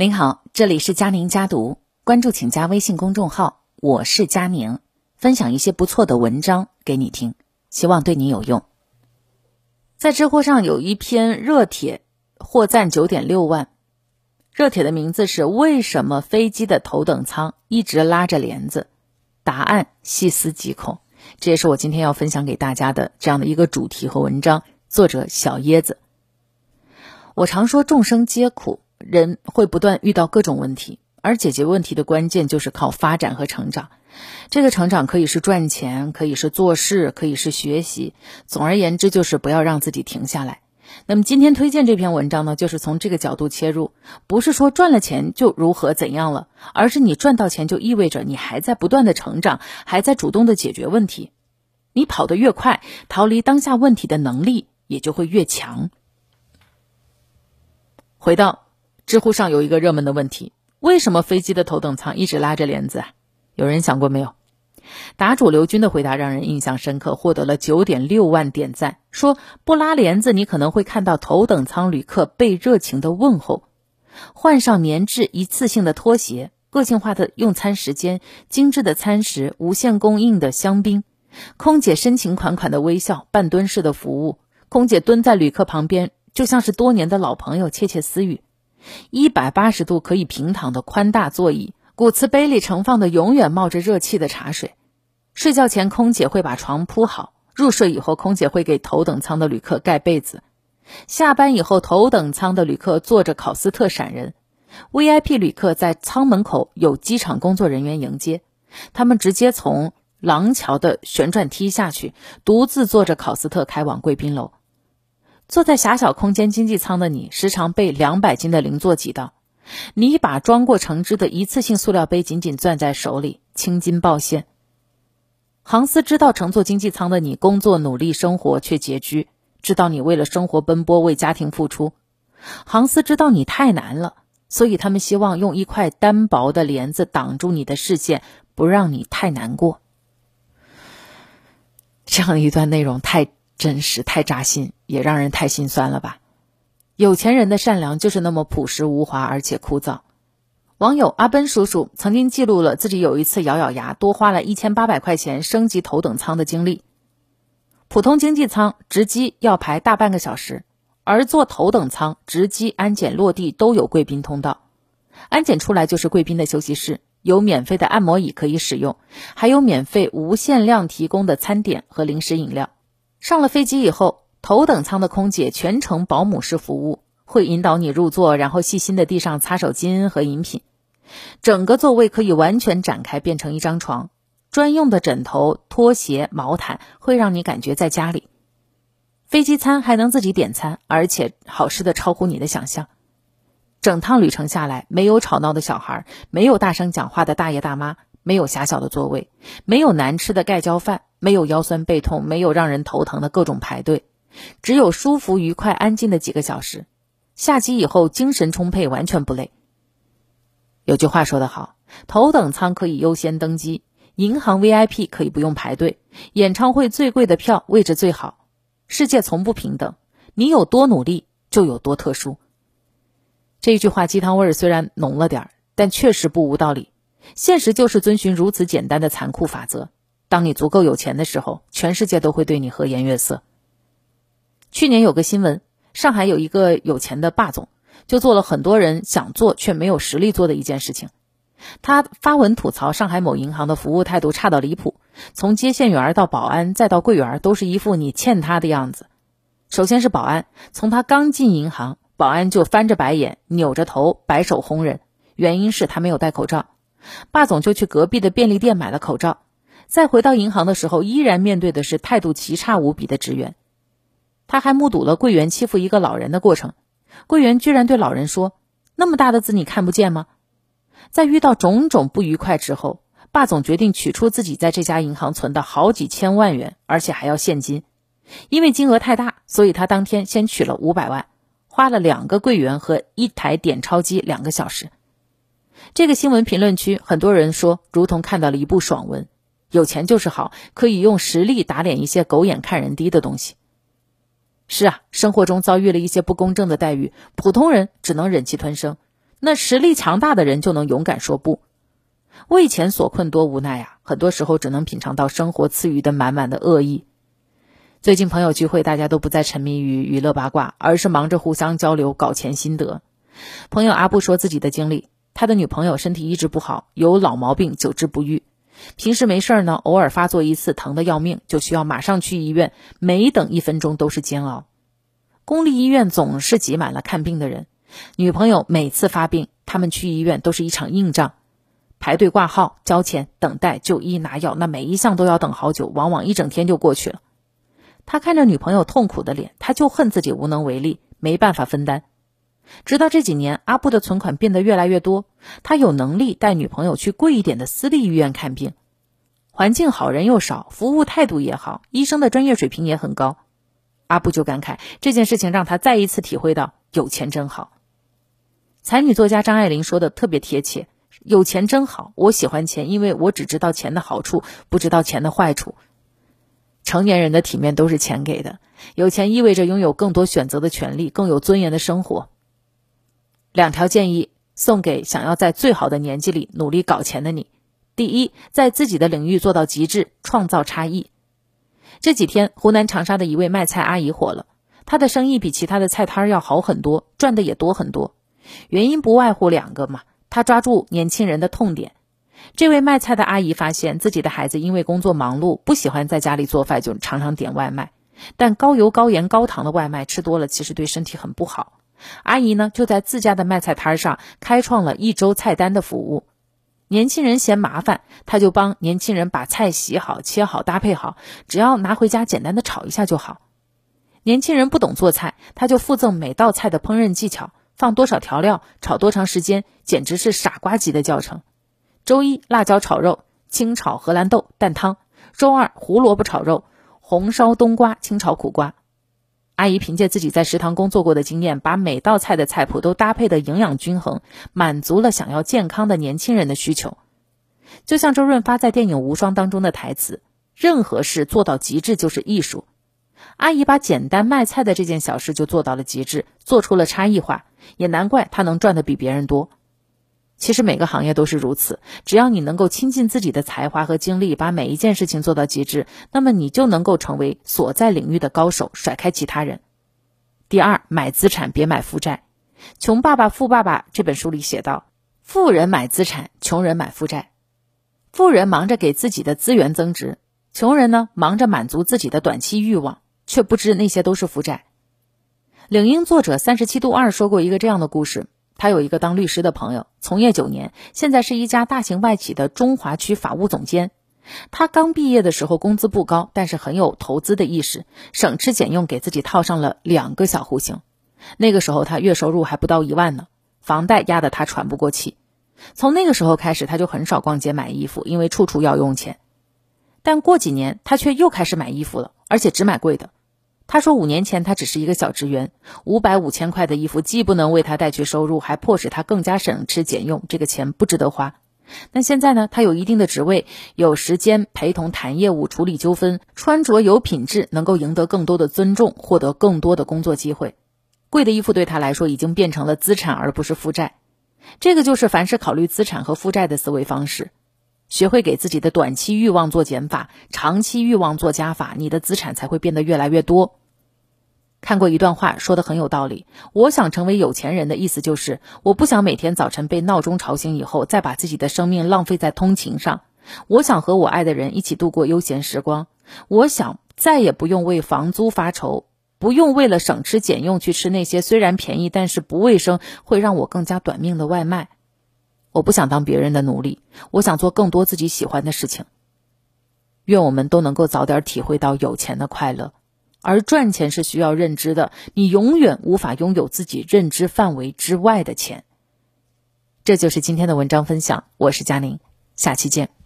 您好，这里是佳宁家读，关注请加微信公众号，我是佳宁，分享一些不错的文章给你听，希望对你有用。在知乎上有一篇热帖，获赞九点六万。热帖的名字是“为什么飞机的头等舱一直拉着帘子？”答案细思极恐。这也是我今天要分享给大家的这样的一个主题和文章。作者小椰子。我常说众生皆苦。人会不断遇到各种问题，而解决问题的关键就是靠发展和成长。这个成长可以是赚钱，可以是做事，可以是学习。总而言之，就是不要让自己停下来。那么今天推荐这篇文章呢，就是从这个角度切入，不是说赚了钱就如何怎样了，而是你赚到钱就意味着你还在不断的成长，还在主动的解决问题。你跑得越快，逃离当下问题的能力也就会越强。回到。知乎上有一个热门的问题：为什么飞机的头等舱一直拉着帘子？有人想过没有？答主刘军的回答让人印象深刻，获得了九点六万点赞。说不拉帘子，你可能会看到头等舱旅客被热情的问候，换上棉质一次性的拖鞋，个性化的用餐时间，精致的餐食，无限供应的香槟，空姐深情款款的微笑，半蹲式的服务，空姐蹲在旅客旁边，就像是多年的老朋友窃窃私语。一百八十度可以平躺的宽大座椅，骨瓷杯里盛放的永远冒着热气的茶水。睡觉前，空姐会把床铺好；入睡以后，空姐会给头等舱的旅客盖被子。下班以后，头等舱的旅客坐着考斯特闪人，VIP 旅客在舱门口有机场工作人员迎接，他们直接从廊桥的旋转梯下去，独自坐着考斯特开往贵宾楼。坐在狭小空间经济舱的你，时常被两百斤的邻座挤到。你把装过橙汁的一次性塑料杯紧紧攥在手里，青筋暴现。航司知道乘坐经济舱的你工作努力，生活却拮据，知道你为了生活奔波，为家庭付出。航司知道你太难了，所以他们希望用一块单薄的帘子挡住你的视线，不让你太难过。这样一段内容太。真实太扎心，也让人太心酸了吧？有钱人的善良就是那么朴实无华，而且枯燥。网友阿奔叔叔曾经记录了自己有一次咬咬牙多花了一千八百块钱升级头等舱的经历。普通经济舱值机要排大半个小时，而坐头等舱值机安检落地都有贵宾通道，安检出来就是贵宾的休息室，有免费的按摩椅可以使用，还有免费无限量提供的餐点和零食饮料。上了飞机以后，头等舱的空姐全程保姆式服务，会引导你入座，然后细心的递上擦手巾和饮品。整个座位可以完全展开，变成一张床，专用的枕头、拖鞋、毛毯会让你感觉在家里。飞机餐还能自己点餐，而且好吃的超乎你的想象。整趟旅程下来，没有吵闹的小孩，没有大声讲话的大爷大妈。没有狭小的座位，没有难吃的盖浇饭，没有腰酸背痛，没有让人头疼的各种排队，只有舒服、愉快、安静的几个小时。下机以后精神充沛，完全不累。有句话说得好，头等舱可以优先登机，银行 VIP 可以不用排队，演唱会最贵的票位置最好。世界从不平等，你有多努力就有多特殊。这句话鸡汤味儿虽然浓了点儿，但确实不无道理。现实就是遵循如此简单的残酷法则。当你足够有钱的时候，全世界都会对你和颜悦色。去年有个新闻，上海有一个有钱的霸总，就做了很多人想做却没有实力做的一件事情。他发文吐槽上海某银行的服务态度差到离谱，从接线员到保安再到柜员，都是一副你欠他的样子。首先是保安，从他刚进银行，保安就翻着白眼，扭着头，摆手轰人，原因是他没有戴口罩。霸总就去隔壁的便利店买了口罩，再回到银行的时候，依然面对的是态度奇差无比的职员。他还目睹了柜员欺负一个老人的过程，柜员居然对老人说：“那么大的字你看不见吗？”在遇到种种不愉快之后，霸总决定取出自己在这家银行存的好几千万元，而且还要现金。因为金额太大，所以他当天先取了五百万，花了两个柜员和一台点钞机两个小时。这个新闻评论区很多人说，如同看到了一部爽文。有钱就是好，可以用实力打脸一些狗眼看人低的东西。是啊，生活中遭遇了一些不公正的待遇，普通人只能忍气吞声。那实力强大的人就能勇敢说不。为钱所困多无奈啊，很多时候只能品尝到生活赐予的满满的恶意。最近朋友聚会，大家都不再沉迷于娱乐八卦，而是忙着互相交流搞钱心得。朋友阿布说自己的经历，他的女朋友身体一直不好，有老毛病，久治不愈。平时没事儿呢，偶尔发作一次，疼得要命，就需要马上去医院，每等一分钟都是煎熬。公立医院总是挤满了看病的人，女朋友每次发病，他们去医院都是一场硬仗，排队挂号、交钱、等待就医、拿药，那每一项都要等好久，往往一整天就过去了。他看着女朋友痛苦的脸，他就恨自己无能为力，没办法分担。直到这几年，阿布的存款变得越来越多，他有能力带女朋友去贵一点的私立医院看病，环境好，人又少，服务态度也好，医生的专业水平也很高。阿布就感慨这件事情让他再一次体会到有钱真好。才女作家张爱玲说的特别贴切：“有钱真好，我喜欢钱，因为我只知道钱的好处，不知道钱的坏处。成年人的体面都是钱给的，有钱意味着拥有更多选择的权利，更有尊严的生活。”两条建议送给想要在最好的年纪里努力搞钱的你：第一，在自己的领域做到极致，创造差异。这几天，湖南长沙的一位卖菜阿姨火了，她的生意比其他的菜摊要好很多，赚的也多很多。原因不外乎两个嘛，她抓住年轻人的痛点。这位卖菜的阿姨发现自己的孩子因为工作忙碌，不喜欢在家里做饭，就常常点外卖。但高油、高盐、高糖的外卖吃多了，其实对身体很不好。阿姨呢，就在自家的卖菜摊上开创了一周菜单的服务。年轻人嫌麻烦，她就帮年轻人把菜洗好、切好、搭配好，只要拿回家简单的炒一下就好。年轻人不懂做菜，她就附赠每道菜的烹饪技巧，放多少调料，炒多长时间，简直是傻瓜级的教程。周一辣椒炒肉，清炒荷兰豆蛋汤；周二胡萝卜炒肉，红烧冬瓜，清炒苦瓜。阿姨凭借自己在食堂工作过的经验，把每道菜的菜谱都搭配的营养均衡，满足了想要健康的年轻人的需求。就像周润发在电影《无双》当中的台词：“任何事做到极致就是艺术。”阿姨把简单卖菜的这件小事就做到了极致，做出了差异化，也难怪她能赚的比别人多。其实每个行业都是如此，只要你能够倾尽自己的才华和精力，把每一件事情做到极致，那么你就能够成为所在领域的高手，甩开其他人。第二，买资产别买负债。《穷爸爸富爸爸》这本书里写道：富人买资产，穷人买负债。富人忙着给自己的资源增值，穷人呢忙着满足自己的短期欲望，却不知那些都是负债。领英作者三十七度二说过一个这样的故事。他有一个当律师的朋友，从业九年，现在是一家大型外企的中华区法务总监。他刚毕业的时候工资不高，但是很有投资的意识，省吃俭用给自己套上了两个小户型。那个时候他月收入还不到一万呢，房贷压得他喘不过气。从那个时候开始，他就很少逛街买衣服，因为处处要用钱。但过几年，他却又开始买衣服了，而且只买贵的。他说：“五年前他只是一个小职员，五百五千块的衣服既不能为他带去收入，还迫使他更加省吃俭用。这个钱不值得花。那现在呢？他有一定的职位，有时间陪同谈业务、处理纠纷，穿着有品质，能够赢得更多的尊重，获得更多的工作机会。贵的衣服对他来说已经变成了资产，而不是负债。这个就是凡是考虑资产和负债的思维方式。学会给自己的短期欲望做减法，长期欲望做加法，你的资产才会变得越来越多。”看过一段话，说的很有道理。我想成为有钱人的意思就是，我不想每天早晨被闹钟吵醒以后，再把自己的生命浪费在通勤上。我想和我爱的人一起度过悠闲时光。我想再也不用为房租发愁，不用为了省吃俭用去吃那些虽然便宜但是不卫生、会让我更加短命的外卖。我不想当别人的奴隶，我想做更多自己喜欢的事情。愿我们都能够早点体会到有钱的快乐。而赚钱是需要认知的，你永远无法拥有自己认知范围之外的钱。这就是今天的文章分享，我是佳宁，下期见。